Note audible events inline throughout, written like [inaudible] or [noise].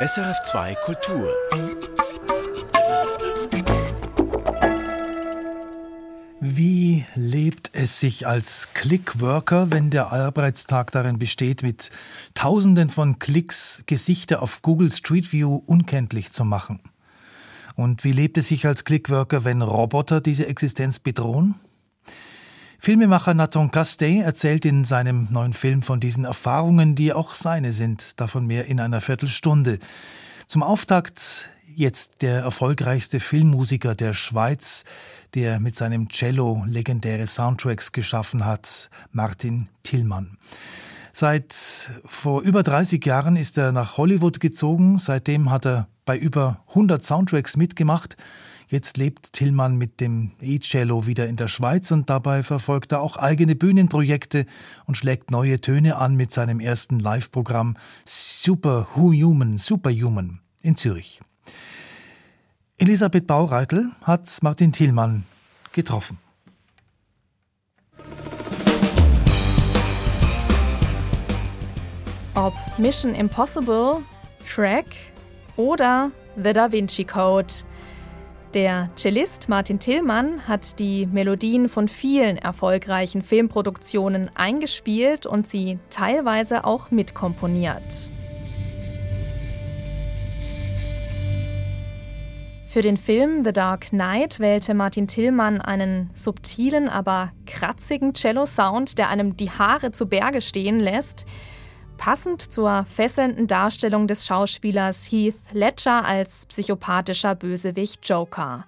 SRF2 Kultur. Wie lebt es sich als Clickworker, wenn der Arbeitstag darin besteht, mit Tausenden von Klicks Gesichter auf Google Street View unkenntlich zu machen? Und wie lebt es sich als Clickworker, wenn Roboter diese Existenz bedrohen? Filmemacher Nathan Castey erzählt in seinem neuen Film von diesen Erfahrungen, die auch seine sind, davon mehr in einer Viertelstunde. Zum Auftakt jetzt der erfolgreichste Filmmusiker der Schweiz, der mit seinem Cello legendäre Soundtracks geschaffen hat, Martin Tillmann. Seit vor über 30 Jahren ist er nach Hollywood gezogen. Seitdem hat er bei über 100 Soundtracks mitgemacht. Jetzt lebt Tillmann mit dem E-Cello wieder in der Schweiz und dabei verfolgt er auch eigene Bühnenprojekte und schlägt neue Töne an mit seinem ersten Live-Programm Superhuman, Superhuman in Zürich. Elisabeth Baureitel hat Martin Tillmann getroffen. Ob Mission Impossible, Shrek oder The Da Vinci Code. Der Cellist Martin Tillmann hat die Melodien von vielen erfolgreichen Filmproduktionen eingespielt und sie teilweise auch mitkomponiert. Für den Film The Dark Knight wählte Martin Tillmann einen subtilen, aber kratzigen Cello-Sound, der einem die Haare zu Berge stehen lässt passend zur fesselnden Darstellung des Schauspielers Heath Ledger als psychopathischer Bösewicht Joker.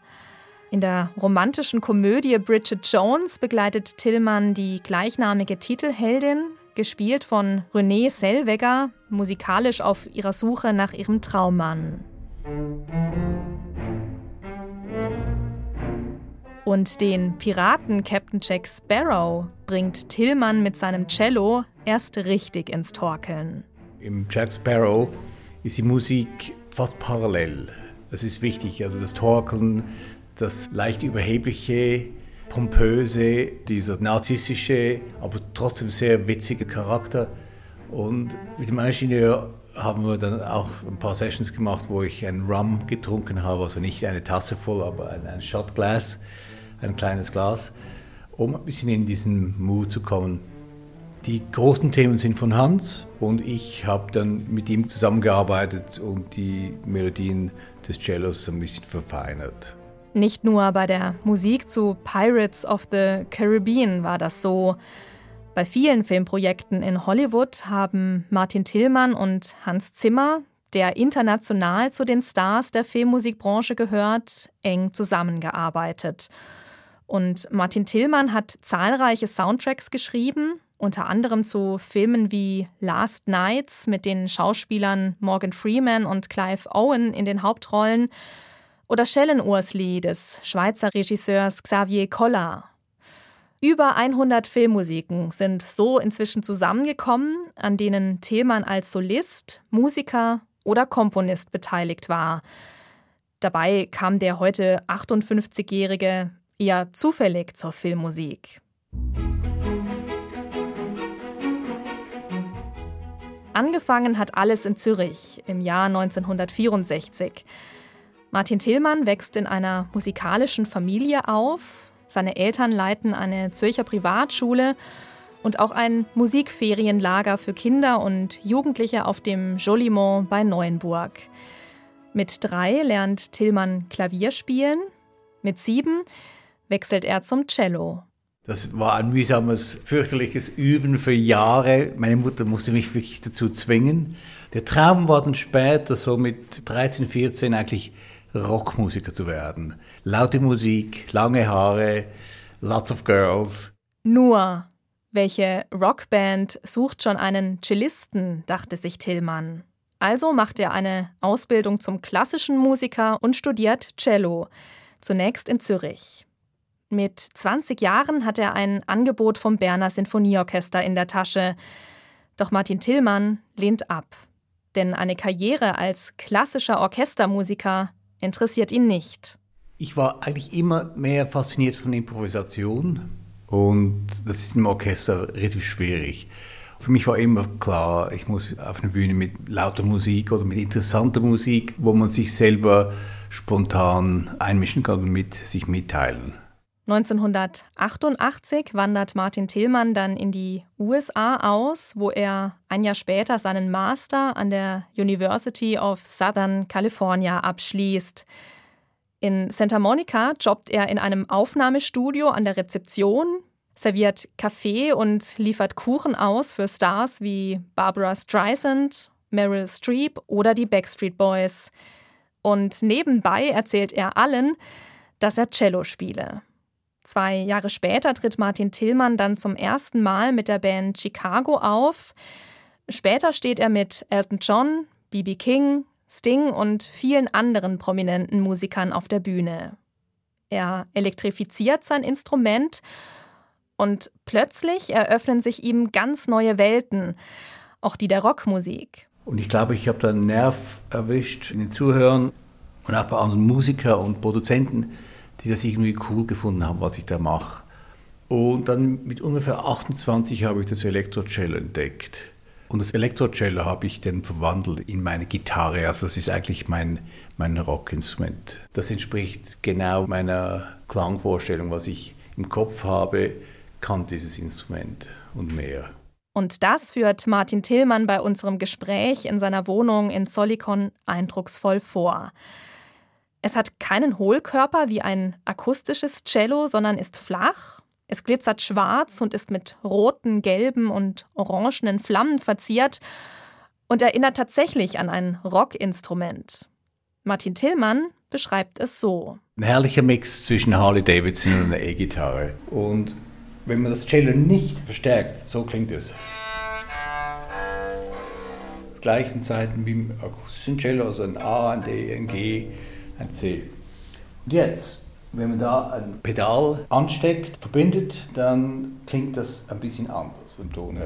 In der romantischen Komödie Bridget Jones begleitet Tillmann die gleichnamige Titelheldin, gespielt von Renée Zellweger, musikalisch auf ihrer Suche nach ihrem Traummann. Und den Piraten Captain Jack Sparrow bringt Tillmann mit seinem Cello erst richtig ins Torkeln. Im Jack Sparrow ist die Musik fast parallel. Das ist wichtig. Also das Torkeln, das leicht überhebliche, pompöse, dieser narzisstische, aber trotzdem sehr witzige Charakter. Und mit dem Ingenieur haben wir dann auch ein paar Sessions gemacht, wo ich einen Rum getrunken habe, also nicht eine Tasse voll, aber ein, ein Shotglas ein kleines Glas, um ein bisschen in diesen Mut zu kommen. Die großen Themen sind von Hans und ich habe dann mit ihm zusammengearbeitet und die Melodien des Cellos ein bisschen verfeinert. Nicht nur bei der Musik zu Pirates of the Caribbean war das so. Bei vielen Filmprojekten in Hollywood haben Martin Tillmann und Hans Zimmer, der international zu den Stars der Filmmusikbranche gehört, eng zusammengearbeitet. Und Martin Tillmann hat zahlreiche Soundtracks geschrieben, unter anderem zu Filmen wie Last Nights mit den Schauspielern Morgan Freeman und Clive Owen in den Hauptrollen oder Schellenursli des Schweizer Regisseurs Xavier Collard. Über 100 Filmmusiken sind so inzwischen zusammengekommen, an denen Tillmann als Solist, Musiker oder Komponist beteiligt war. Dabei kam der heute 58-jährige eher zufällig zur Filmmusik. Angefangen hat alles in Zürich im Jahr 1964. Martin Tillmann wächst in einer musikalischen Familie auf. Seine Eltern leiten eine Zürcher Privatschule und auch ein Musikferienlager für Kinder und Jugendliche auf dem Jolimont bei Neuenburg. Mit drei lernt Tillmann Klavier spielen. Mit sieben wechselt er zum Cello. Das war ein mühsames, fürchterliches Üben für Jahre. Meine Mutter musste mich wirklich dazu zwingen. Der Traum war dann später, so mit 13, 14, eigentlich Rockmusiker zu werden. Laute Musik, lange Haare, lots of girls. Nur, welche Rockband sucht schon einen Cellisten, dachte sich Tillmann. Also macht er eine Ausbildung zum klassischen Musiker und studiert Cello, zunächst in Zürich. Mit 20 Jahren hat er ein Angebot vom Berner Sinfonieorchester in der Tasche. Doch Martin Tillmann lehnt ab. Denn eine Karriere als klassischer Orchestermusiker interessiert ihn nicht. Ich war eigentlich immer mehr fasziniert von Improvisation und das ist im Orchester relativ schwierig. Für mich war immer klar, ich muss auf eine Bühne mit lauter Musik oder mit interessanter Musik, wo man sich selber spontan einmischen kann und mit sich mitteilen. 1988 wandert Martin Tillmann dann in die USA aus, wo er ein Jahr später seinen Master an der University of Southern California abschließt. In Santa Monica jobbt er in einem Aufnahmestudio an der Rezeption, serviert Kaffee und liefert Kuchen aus für Stars wie Barbara Streisand, Meryl Streep oder die Backstreet Boys. Und nebenbei erzählt er allen, dass er Cello spiele. Zwei Jahre später tritt Martin Tillmann dann zum ersten Mal mit der Band Chicago auf. Später steht er mit Elton John, B.B. King, Sting und vielen anderen prominenten Musikern auf der Bühne. Er elektrifiziert sein Instrument und plötzlich eröffnen sich ihm ganz neue Welten, auch die der Rockmusik. Und ich glaube, ich habe da einen Nerv erwischt in den Zuhörern und auch bei anderen Musikern und Produzenten, die das irgendwie cool gefunden haben, was ich da mache. Und dann mit ungefähr 28 habe ich das Elektrocello entdeckt. Und das Elektrocello habe ich dann verwandelt in meine Gitarre. Also das ist eigentlich mein, mein Rockinstrument. Das entspricht genau meiner Klangvorstellung, was ich im Kopf habe, kann dieses Instrument und mehr. Und das führt Martin Tillmann bei unserem Gespräch in seiner Wohnung in Solikon eindrucksvoll vor. Es hat keinen Hohlkörper wie ein akustisches Cello, sondern ist flach. Es glitzert schwarz und ist mit roten, gelben und orangenen Flammen verziert und erinnert tatsächlich an ein Rockinstrument. Martin Tillmann beschreibt es so. Ein herrlicher Mix zwischen Harley Davidson und einer E-Gitarre. Und wenn man das Cello nicht verstärkt, so klingt es. Gleichen Zeiten wie im akustischen Cello, also ein A, ein D, ein G, ein C. Und jetzt, wenn man da ein Pedal ansteckt, verbindet, dann klingt das ein bisschen anders im Ton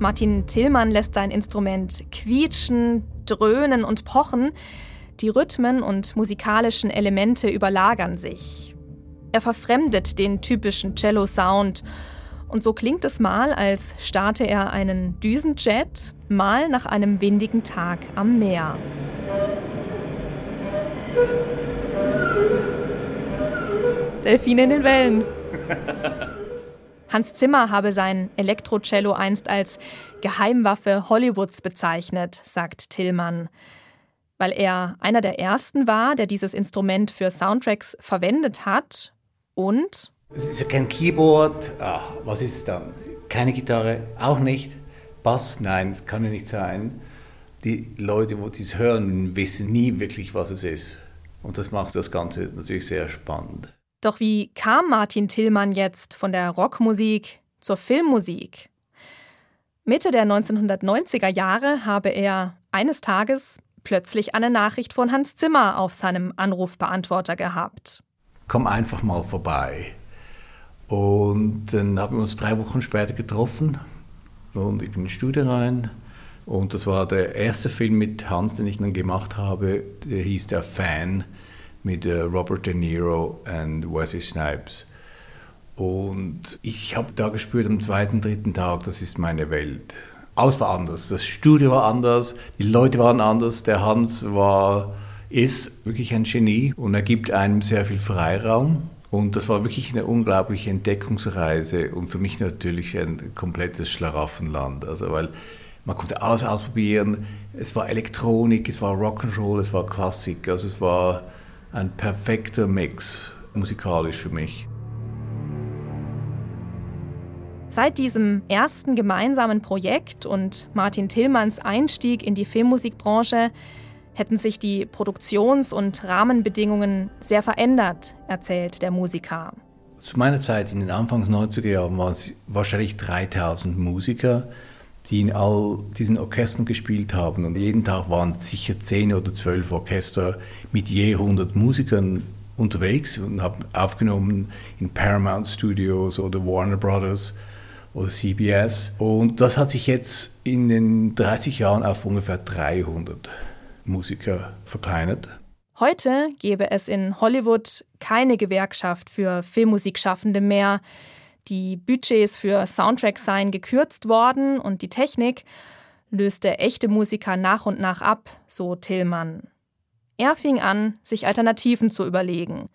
Martin Tillmann lässt sein Instrument quietschen, dröhnen und pochen. Die Rhythmen und musikalischen Elemente überlagern sich. Er verfremdet den typischen Cello-Sound. Und so klingt es mal, als starte er einen Düsenjet, mal nach einem windigen Tag am Meer. Delfine in den Wellen. [laughs] Hans Zimmer habe sein Elektrocello einst als Geheimwaffe Hollywoods bezeichnet, sagt Tillmann. Weil er einer der ersten war, der dieses Instrument für Soundtracks verwendet hat und. Es ist ja kein Keyboard. Ach, was ist es dann? Keine Gitarre, auch nicht. Bass, nein, kann ja nicht sein. Die Leute, die es hören, wissen nie wirklich, was es ist. Und das macht das Ganze natürlich sehr spannend. Doch wie kam Martin Tillmann jetzt von der Rockmusik zur Filmmusik? Mitte der 1990er Jahre habe er eines Tages plötzlich eine Nachricht von Hans Zimmer auf seinem Anrufbeantworter gehabt. Komm einfach mal vorbei. Und dann haben wir uns drei Wochen später getroffen und ich bin ins Studio rein. Und das war der erste Film mit Hans, den ich dann gemacht habe. Der hieß Der Fan mit äh, Robert De Niro und Wesley Snipes. Und ich habe da gespürt am zweiten, dritten Tag, das ist meine Welt. Alles war anders. Das Studio war anders, die Leute waren anders. Der Hans war, ist wirklich ein Genie und er gibt einem sehr viel Freiraum. Und das war wirklich eine unglaubliche Entdeckungsreise und für mich natürlich ein komplettes Schlaraffenland. Also, weil man konnte alles ausprobieren. Es war Elektronik, es war Rock'n'Roll, es war Klassik. Also es war ein perfekter Mix musikalisch für mich. Seit diesem ersten gemeinsamen Projekt und Martin Tillmanns Einstieg in die Filmmusikbranche hätten sich die Produktions- und Rahmenbedingungen sehr verändert, erzählt der Musiker. Zu meiner Zeit in den Anfangs 90er Jahren waren es wahrscheinlich 3000 Musiker, die in all diesen Orchestern gespielt haben. Und jeden Tag waren sicher 10 oder 12 Orchester mit je 100 Musikern unterwegs und haben aufgenommen in Paramount Studios oder Warner Brothers oder CBS. Und das hat sich jetzt in den 30 Jahren auf ungefähr 300 Musiker verkleinert. Heute gäbe es in Hollywood keine Gewerkschaft für Filmmusikschaffende mehr. Die Budgets für Soundtracks seien gekürzt worden und die Technik löste echte Musiker nach und nach ab, so Tillmann. Er fing an, sich Alternativen zu überlegen.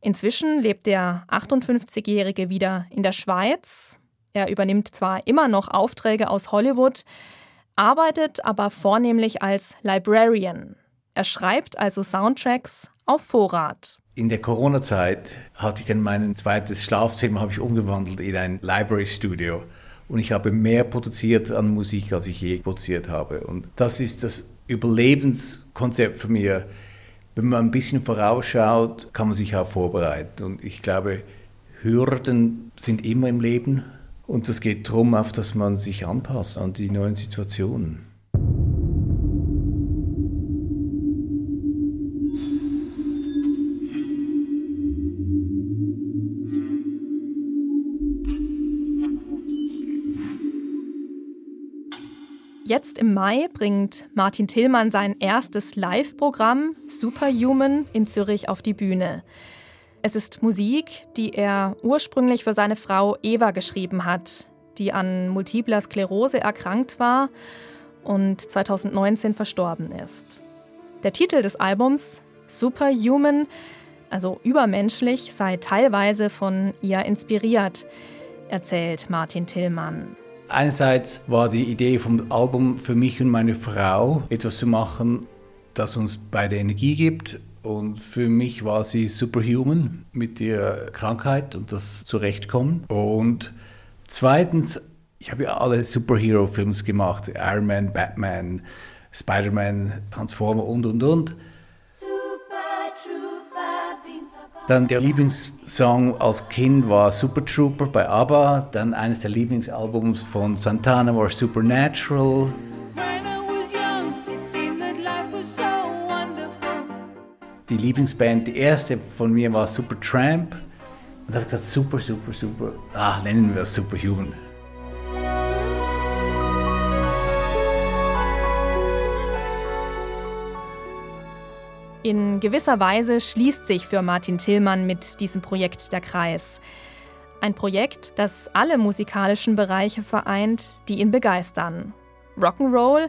Inzwischen lebt der 58-Jährige wieder in der Schweiz. Er übernimmt zwar immer noch Aufträge aus Hollywood, arbeitet aber vornehmlich als Librarian. Er schreibt also Soundtracks auf Vorrat. In der Corona-Zeit hatte ich dann mein zweites Schlafzimmer habe ich umgewandelt in ein Library Studio und ich habe mehr produziert an Musik, als ich je produziert habe. Und das ist das Überlebenskonzept für mich. Wenn man ein bisschen vorausschaut, kann man sich auch vorbereiten. Und ich glaube, Hürden sind immer im Leben und es geht darum, auf dass man sich anpasst an die neuen Situationen. Jetzt im Mai bringt Martin Tillmann sein erstes Live-Programm Superhuman in Zürich auf die Bühne. Es ist Musik, die er ursprünglich für seine Frau Eva geschrieben hat, die an multipler Sklerose erkrankt war und 2019 verstorben ist. Der Titel des Albums Superhuman, also übermenschlich, sei teilweise von ihr inspiriert, erzählt Martin Tillmann. Einerseits war die Idee vom Album für mich und meine Frau, etwas zu machen, das uns beide Energie gibt und für mich war sie superhuman mit ihrer Krankheit und das Zurechtkommen. Und zweitens, ich habe ja alle Superhero-Films gemacht: Iron Man, Batman, Spider-Man, Transformer und und und. Dann der Lieblingssong als Kind war Super Trooper bei ABBA. Dann eines der Lieblingsalbums von Santana war Supernatural. die Lieblingsband, die erste von mir war Supertramp. Und da habe ich gesagt, super, super, super. Ah, nennen wir es Superhuman. In gewisser Weise schließt sich für Martin Tillmann mit diesem Projekt der Kreis. Ein Projekt, das alle musikalischen Bereiche vereint, die ihn begeistern. Rock'n'Roll,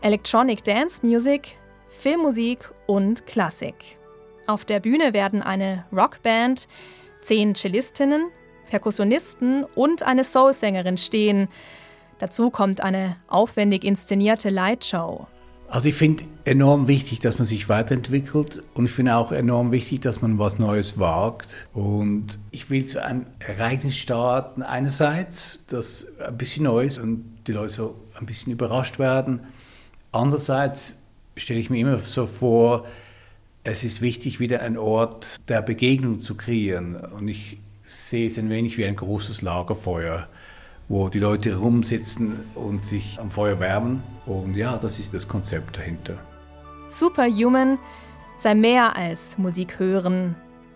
Electronic Dance Music, Filmmusik und Klassik. Auf der Bühne werden eine Rockband, zehn Cellistinnen, Perkussionisten und eine Soulsängerin stehen. Dazu kommt eine aufwendig inszenierte Lightshow. Also ich finde enorm wichtig, dass man sich weiterentwickelt und ich finde auch enorm wichtig, dass man was Neues wagt. Und ich will zu einem Ereignis starten, einerseits, das ein bisschen neu ist und die Leute so ein bisschen überrascht werden. Andererseits stelle ich mir immer so vor, es ist wichtig, wieder einen Ort der Begegnung zu kreieren. Und ich sehe es ein wenig wie ein großes Lagerfeuer, wo die Leute rumsitzen und sich am Feuer wärmen. Und ja, das ist das Konzept dahinter. Superhuman sei mehr als Musik hören,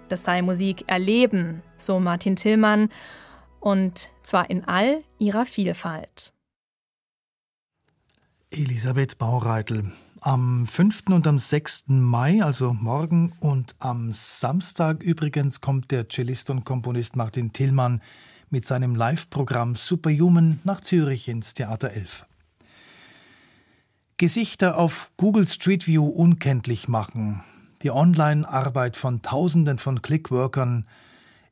das sei Musik erleben, so Martin Tillmann, und zwar in all ihrer Vielfalt. Elisabeth Baureitel, am 5. und am 6. Mai, also morgen und am Samstag übrigens, kommt der Cellist und Komponist Martin Tillmann mit seinem Live-Programm Superhuman nach Zürich ins Theater 11. Gesichter auf Google Street View unkenntlich machen, die Online-Arbeit von Tausenden von Clickworkern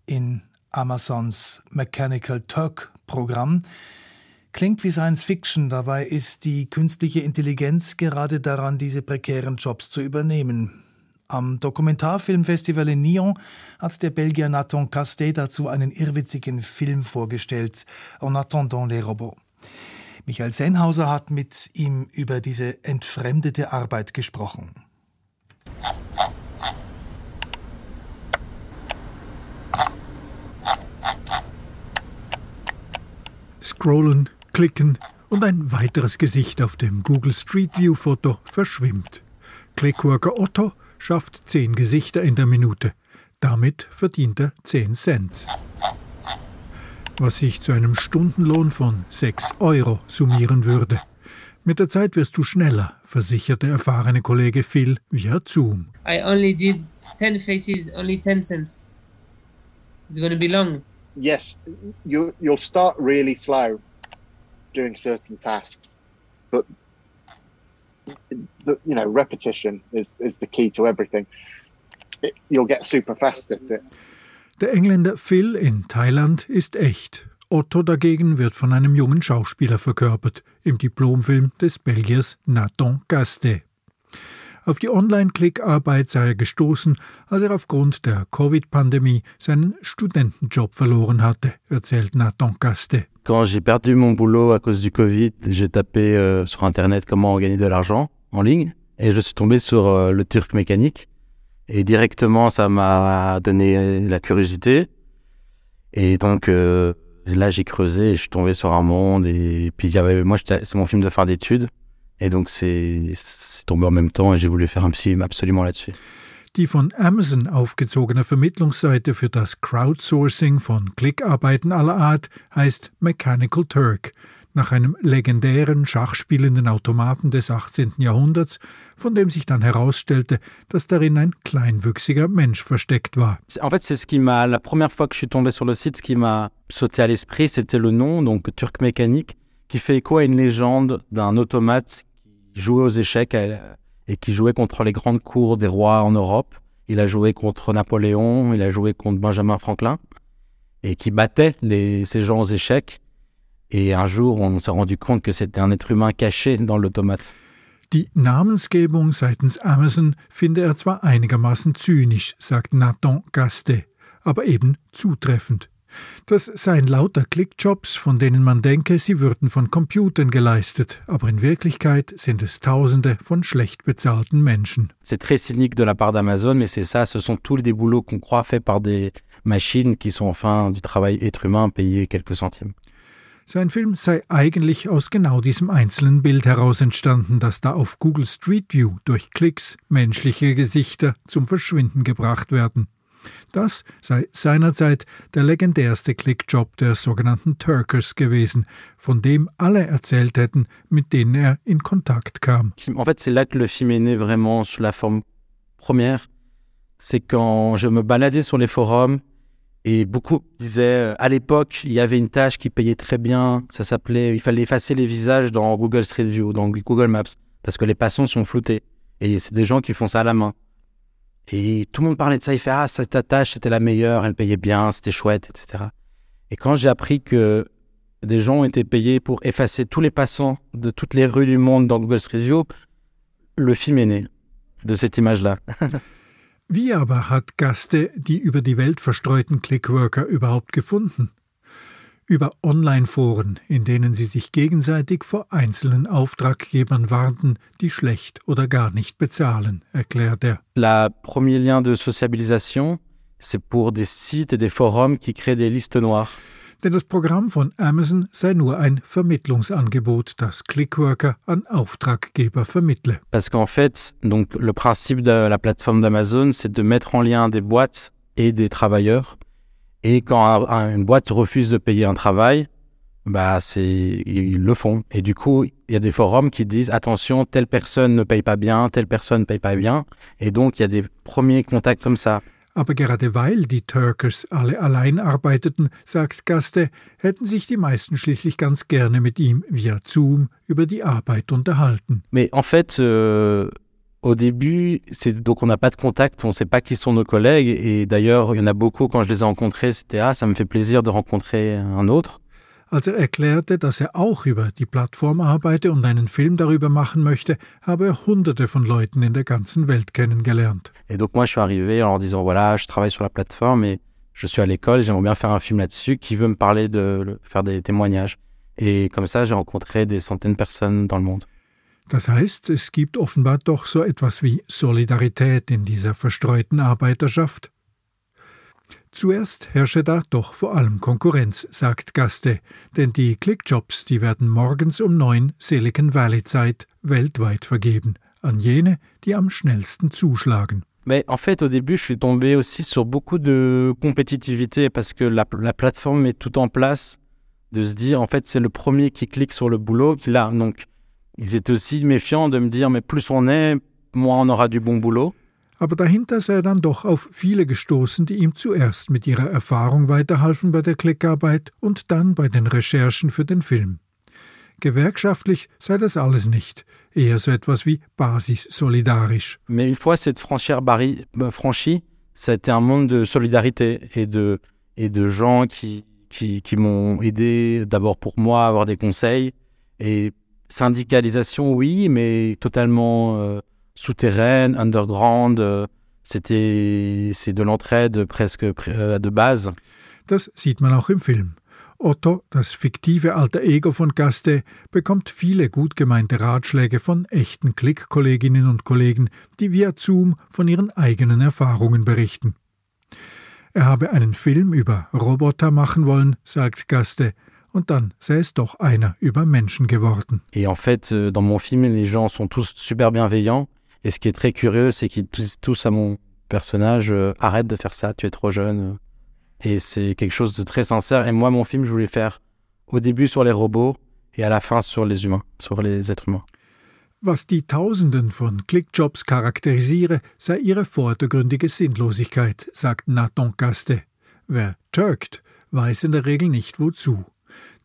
in Amazons Mechanical Turk Programm, Klingt wie Science Fiction, dabei ist die künstliche Intelligenz gerade daran, diese prekären Jobs zu übernehmen. Am Dokumentarfilmfestival in Nyon hat der Belgier Nathan Castet dazu einen irrwitzigen Film vorgestellt, En attendant les robots. Michael Sennhauser hat mit ihm über diese entfremdete Arbeit gesprochen. Scrollen, klicken und ein weiteres Gesicht auf dem Google Street View Foto verschwimmt. Clickworker Otto schafft zehn Gesichter in der Minute. Damit verdient er 10 Cent. Was sich zu einem Stundenlohn von 6 Euro summieren würde. Mit der Zeit wirst du schneller, versichert der erfahrene Kollege Phil via Zoom. I only did 10 faces, only 10 cents. It's going to be long. Yes, you, you'll start really slow doing certain tasks, but you know, repetition is, is the key to everything. It, you'll get super fast at it. Der Engländer Phil in Thailand ist echt. Otto dagegen wird von einem jungen Schauspieler verkörpert, im Diplomfilm des Belgiers Nathan Gaste. Auf die Online-Klickarbeit sei er gestoßen, als er aufgrund der Covid-Pandemie seinen Studentenjob verloren hatte, erzählt Nathan Gaste. Quand j'ai perdu mon boulot à cause du Covid, j'ai tapé euh, sur Internet comment gagner de l'argent en ligne et je suis tombé sur euh, le Turc mécanique. Et directement, ça m'a donné la curiosité. Et donc euh, là, j'ai creusé et je suis tombé sur un monde. Et puis, il y avait, moi, c'est mon film de fin d'études. Et donc, c'est tombé en même temps et j'ai voulu faire un film absolument là-dessus. Die von Amazon aufgezogene Vermittlungsseite für das Crowdsourcing von Klickarbeiten aller Art heißt Mechanical Turk, nach einem legendären schachspielenden Automaten des 18. Jahrhunderts, von dem sich dann herausstellte, dass darin ein kleinwüchsiger Mensch versteckt war. En fait, c'est ce qui m'a, la première fois que je suis tombé sur le site, ce qui m'a sauté à l'esprit, c'était le nom, donc Turc Mécanique, qui fait écho à une légende d'un automate jouait aux échecs et qui jouait contre les grandes cours des rois en Europe. Il a joué contre Napoléon, il a joué contre Benjamin Franklin, et qui battait les, ces gens aux échecs. Et un jour, on s'est rendu compte que c'était un être humain caché dans l'automate. Die Namensgebung seitens Amazon finde er zwar einigermaßen zynisch, sagt Nathan Gaste, aber eben zutreffend. Das seien lauter Clickjobs, von denen man denke, sie würden von Computern geleistet, aber in Wirklichkeit sind es Tausende von schlecht bezahlten Menschen. C'est très cynique de la part d'Amazon, mais c'est ça, ce sont tous des boulots qu'on croit faits par des machines qui sont enfin du travail être humain payé quelques centimes. Sein Film sei eigentlich aus genau diesem einzelnen Bild heraus entstanden, das da auf Google Street View durch Klicks menschliche Gesichter zum Verschwinden gebracht werden. Das sei seinerzeit der legendärste Clickjob der sogenannten Turkers gewesen, von dem alle erzählt hätten, mit denen er in Kontakt kam. En fait, c'est là que le film est né vraiment sous la forme première. C'est quand je me baladais sur les forums et beaucoup disaient, à l'époque, il y avait une tâche qui payait très bien. Ça s'appelait, il fallait effacer les visages dans Google Street View, dans Google Maps, parce que les passants sont floutés. Et c'est des gens qui font ça à la main. Et tout le monde parlait de ça. Il fait Ah, cette tâche, c'était la meilleure, elle payait bien, c'était chouette, etc. Et quand j'ai appris que des gens ont été payés pour effacer tous les passants de toutes les rues du monde dans Google Street View, le film est né de cette image-là. [laughs] Wie aber hat Gaste die über die Welt verstreuten Clickworker überhaupt gefunden? Über Online-Foren, in denen sie sich gegenseitig vor einzelnen Auftraggebern warnten, die schlecht oder gar nicht bezahlen, erklärt er. La premier lien de sociabilisation, c'est pour des sites et des forums qui créent des listes noires. Denn das Programm von Amazon sei nur ein Vermittlungsangebot, das Clickworker an Auftraggeber vermittle. Parce qu'en fait, donc le principe de la plateforme d'Amazon, c'est de mettre en lien des boîtes et des travailleurs Et quand une boîte refuse de payer un travail, bah c'est ils le font. Et du coup, il y a des forums qui disent attention, telle personne ne paye pas bien, telle personne ne paye pas bien. Et donc il y a des premiers contacts comme ça. Aber gerade weil die Turkers alle allein arbeiteten, sagt Gaste, hätten sich die meisten schließlich ganz gerne mit ihm via Zoom über die Arbeit unterhalten. Mais en fait, euh, au début, c'est donc on n'a pas de contact, on ne sait pas qui sont nos collègues. Et d'ailleurs, il y en a beaucoup quand je les ai rencontrés, c'était ah, ça me fait plaisir de rencontrer un autre. Als er erklärte, dass er auch über die Plattform arbeite und einen Film darüber machen möchte, habe er hunderte von Leuten in der ganzen Welt kennengelernt. Et donc moi je suis arrivé en leur disant voilà, je travaille sur la plateforme et je suis à l'école, j'aimerais bien faire un film là-dessus, qui veut me parler de faire des témoignages. Et comme ça, j'ai rencontré des centaines de personnes dans le monde. Das heißt, es gibt offenbar doch so etwas wie Solidarität in dieser verstreuten Arbeiterschaft. Zuerst herrsche da doch vor allem Konkurrenz, sagt Gaste, denn die Clickjobs, die werden morgens um neun Silicon Valley Zeit weltweit vergeben, an jene, die am schnellsten zuschlagen. Mais en fait, au début, je suis tombé aussi sur beaucoup de compétitivité parce que la, la plateforme met tout en place de se dire, en fait, c'est le premier qui clique sur le boulot qu'il a. Donc, ils étaient aussi méfiants de me dire, mais plus on est, moins on aura du bon boulot. Aber dahinter sei er dann doch auf viele gestoßen, die ihm zuerst mit ihrer Erfahrung weiterhalfen bei der Klickarbeit und dann bei den Recherchen für den Film. Gewerkschaftlich sei das alles nicht, eher so etwas wie basissolidarisch. Mais une fois cette frontière euh, franchie, ça a été un monde de solidarité et de, et de gens qui, qui, qui m'ont aidé d'abord pour moi à avoir des conseils. Et syndicalisation, oui, mais totalement euh, souterraine, underground. euh, C'était c'est de l'entraide presque euh, de base. Das sieht man auch im Film. Otto, das fiktive alter Ego von Gaste, bekommt viele gut gemeinte Ratschläge von echten Klick-Kolleginnen und Kollegen, die via Zoom von ihren eigenen Erfahrungen berichten. Er habe einen Film über Roboter machen wollen, sagt Gaste, und dann sei es doch einer über Menschen geworden. Et en fait, euh, dans mon film, les gens sont tous super bienveillants. Et ce qui est très curieux, c'est qu'ils disent tous à mon personnage euh, Arrête de faire ça, tu es trop jeune. Et c'est quelque chose de très sincère. Et moi, mon film, je voulais faire au début sur les robots et à la fin sur les humains, sur les êtres humains. Was die Tausenden von Clickjobs charakterisiere, sei ihre vordergründige Sinnlosigkeit, sagt Nathan Gaste. Wer turkt, weiß in der Regel nicht wozu.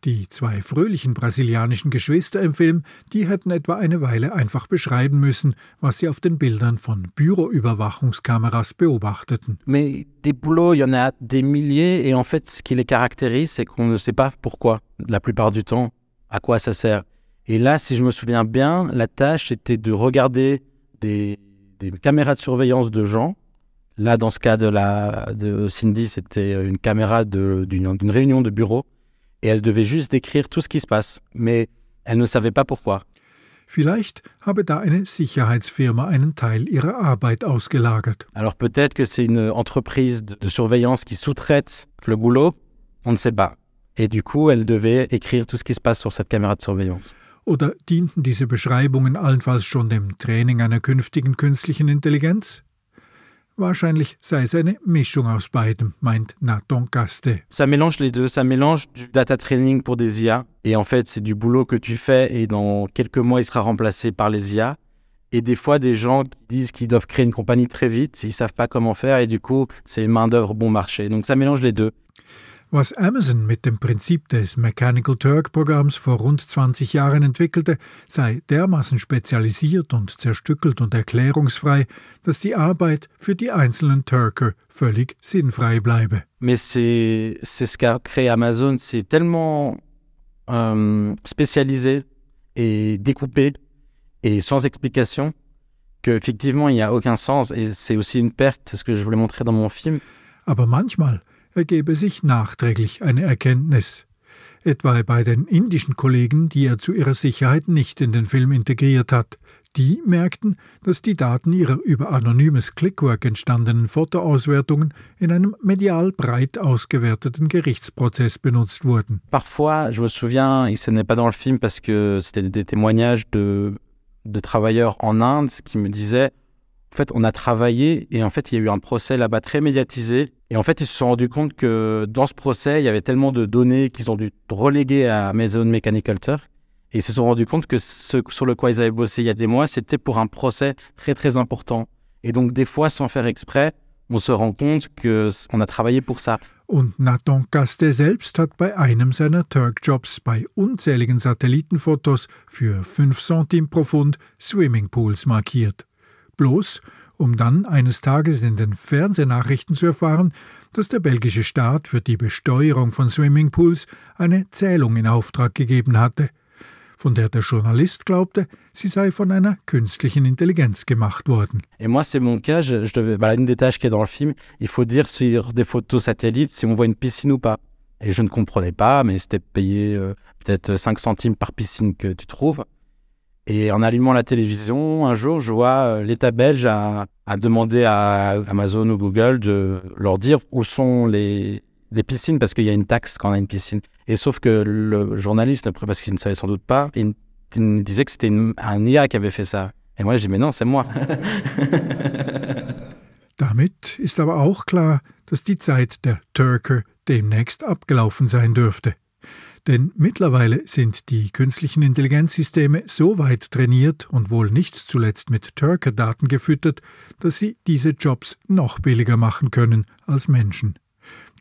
Die zwei fröhlichen brasilianischen Geschwister im Film, die hätten etwa eine Weile einfach beschreiben müssen, was sie auf den Bildern von Büroüberwachungskameras beobachteten. Mais des boulots, il y en a des milliers. Et en fait, ce qui les caractérise, c'est qu'on ne sait pas pourquoi, la plupart du temps, à quoi ça sert. Et là, si je me souviens bien, la tâche était de regarder des, caméras de surveillance de gens. Là, dans ce cas de, la, de Cindy, c'était une caméra d'une réunion de bureau. Et elle devait juste décrire tout ce qui se passe. Mais elle ne savait pas pourquoi. Vielleicht habe da eine Sicherheitsfirma einen Teil ihrer Arbeit ausgelagert. Alors peut-être que c'est une entreprise de, surveillance qui sous-traite le boulot, on ne sait pas. Et du coup, elle devait écrire tout ce qui se passe sur cette caméra de surveillance. Oder dienten diese Beschreibungen allenfalls schon dem Training einer künftigen künstlichen Intelligenz? Wahrscheinlich sei es eine Mischung aus beidem, meint Nathan Gaste. Ça mélange les deux, ça mélange du data training pour des IA, et en fait c'est du boulot que tu fais, et dans quelques mois il sera remplacé par les IA. Et des fois des gens disent qu'ils doivent créer une compagnie très vite, ils savent pas comment faire, et du coup c'est une main d'œuvre bon marché. Donc ça mélange les deux. Was Amazon mit dem Prinzip des Mechanical Turk Programms vor rund 20 Jahren entwickelte, sei dermaßen spezialisiert und zerstückelt und erklärungsfrei, dass die Arbeit für die einzelnen Turker völlig sinnfrei bleibe. Mais c'est c'est ce qu'a créé Amazon, c'est tellement euh, spécialisé et découpé et sans explication qu'effectivement il n'y a aucun sens et c'est aussi une perte, c'est ce que je voulais montrer dans mon film. Aber manchmal ergebe sich nachträglich eine Erkenntnis. Etwa bei den indischen Kollegen, die er zu ihrer Sicherheit nicht in den Film integriert hat. Die merkten, dass die Daten ihrer über anonymes Clickwork entstandenen Fotoauswertungen in einem medial breit ausgewerteten Gerichtsprozess benutzt wurden. Parfois, je me souviens, et ce n'est pas dans le film parce que c'était des témoignages de, de travailleurs en Inde qui me disaient en fait, on a travaillé et en fait, il y a eu un procès là-bas très médiatisé. Et en fait, ils se sont rendus compte que dans ce procès, il y avait tellement de données qu'ils ont dû reléguer à Amazon Mechanical Turk. Et ils se sont rendus compte que ce sur le quoi ils avaient bossé il y a des mois, c'était pour un procès très très important. Et donc, des fois, sans faire exprès, on se rend compte qu'on a travaillé pour ça. Und Nathan selbst hat bei einem seiner Turk-Jobs bei unzähligen Satellitenfotos für 5 Centime pro Pfund Swimmingpools markiert. Bloß um dann eines Tages in den Fernsehnachrichten zu erfahren, dass der belgische Staat für die Besteuerung von Swimmingpools eine Zählung in Auftrag gegeben hatte, von der der Journalist glaubte, sie sei von einer künstlichen Intelligenz gemacht worden. Et moi, c'est mon cas. Je, je bah, une des tâches qui est dans le film, il faut dire sur des photos satellites si on voit une piscine ou pas. Et je ne comprenais pas, mais c'était payé euh, peut-être 5 centimes par piscine que tu trouves. Et en allumant la télévision, un jour, je vois euh, l'État belge a, a, demandé à Amazon ou Google de leur dire où sont les, piscines, parce qu'il y a une taxe quand on a une piscine. Et sauf que le journaliste, parce qu'il ne savait sans doute pas, il, disait que c'était un IA qui avait fait ça. Et moi, j'ai dit, mais non, c'est moi. [laughs] Damit ist aber auch klar, dass die Zeit der Turker demnächst abgelaufen sein dürfte. Denn mittlerweile sind die künstlichen Intelligenzsysteme so weit trainiert und wohl nicht zuletzt mit Turker-Daten gefüttert, dass sie diese Jobs noch billiger machen können als Menschen.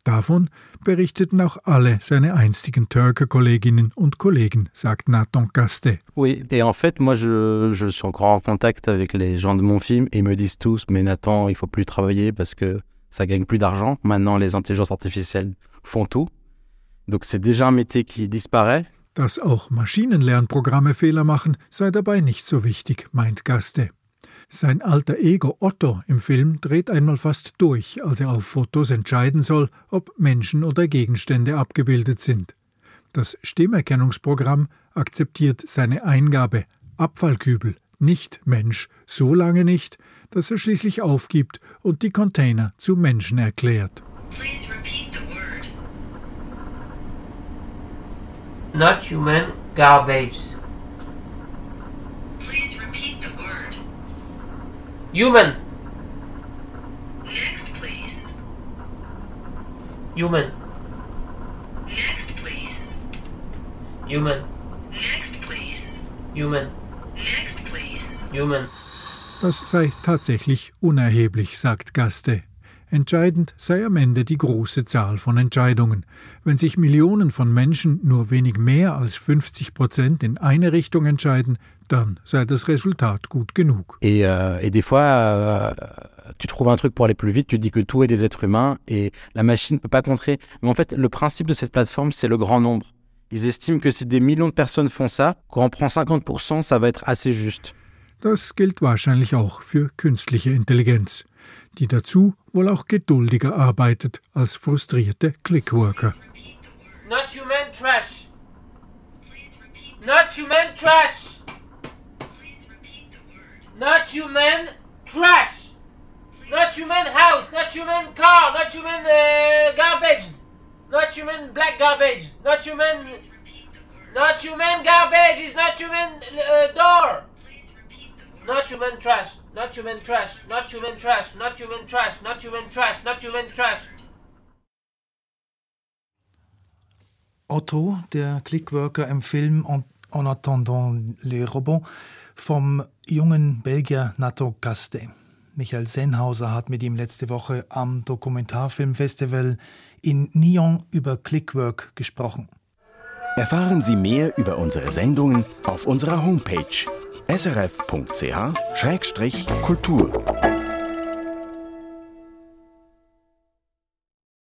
Davon berichteten auch alle seine einstigen Turker-Kolleginnen und Kollegen, sagt Nathan Castet. Oui, et en fait, moi, je, je suis encore en contact avec les gens de mon film et ils me disent tous, mais Nathan, il faut plus travailler parce que ça gagne plus d'argent. Maintenant, les intelligences artificielles font tout. Donc c'est déjà un métier qui disparaît. Dass auch Maschinenlernprogramme Fehler machen, sei dabei nicht so wichtig, meint Gaste. Sein alter Ego Otto im Film dreht einmal fast durch, als er auf Fotos entscheiden soll, ob Menschen oder Gegenstände abgebildet sind. Das Stimmerkennungsprogramm akzeptiert seine Eingabe Abfallkübel, nicht Mensch, so lange nicht, dass er schließlich aufgibt und die Container zu Menschen erklärt. Please repeat the not human garbage. Please repeat the word. Human. Next, please. Human. Next, please. Human. Next, please. Human. Next, please. Human. Das sei tatsächlich unerheblich, sagt Gaste. Entscheidend sei am Ende die große Zahl von Entscheidungen. Wenn sich Millionen von Menschen nur wenig mehr als 50 Prozent in eine Richtung entscheiden, dann sei das Resultat gut genug. Et, euh, et des fois, euh, tu trouves un truc pour aller plus vite, tu dis que tout est des êtres humains et la machine ne peut pas contrer. Mais en fait, le principe de cette plateforme, c'est le grand nombre. Ils estiment que si des millions de personnes font ça, quand on prend 50%, ça va être assez juste. Das gilt wahrscheinlich auch für künstliche Intelligenz, die dazu wohl auch geduldiger arbeitet als frustrierte Clickworker. Not human trash. Not human trash. Not human trash. Not human house. Not human car. Not human uh, garbage. Not human black garbage. Not human. Not human garbage. Is not human uh, door. Not human trash, not human trash, not human trash, not human trash, not human trash, not human trash. Otto, der Clickworker im Film En attendant les robots vom jungen Belgier Nato Gaste. Michael Sennhauser hat mit ihm letzte Woche am Dokumentarfilmfestival in Nyon über Clickwork gesprochen. Erfahren Sie mehr über unsere Sendungen auf unserer Homepage srf.ch-kultur.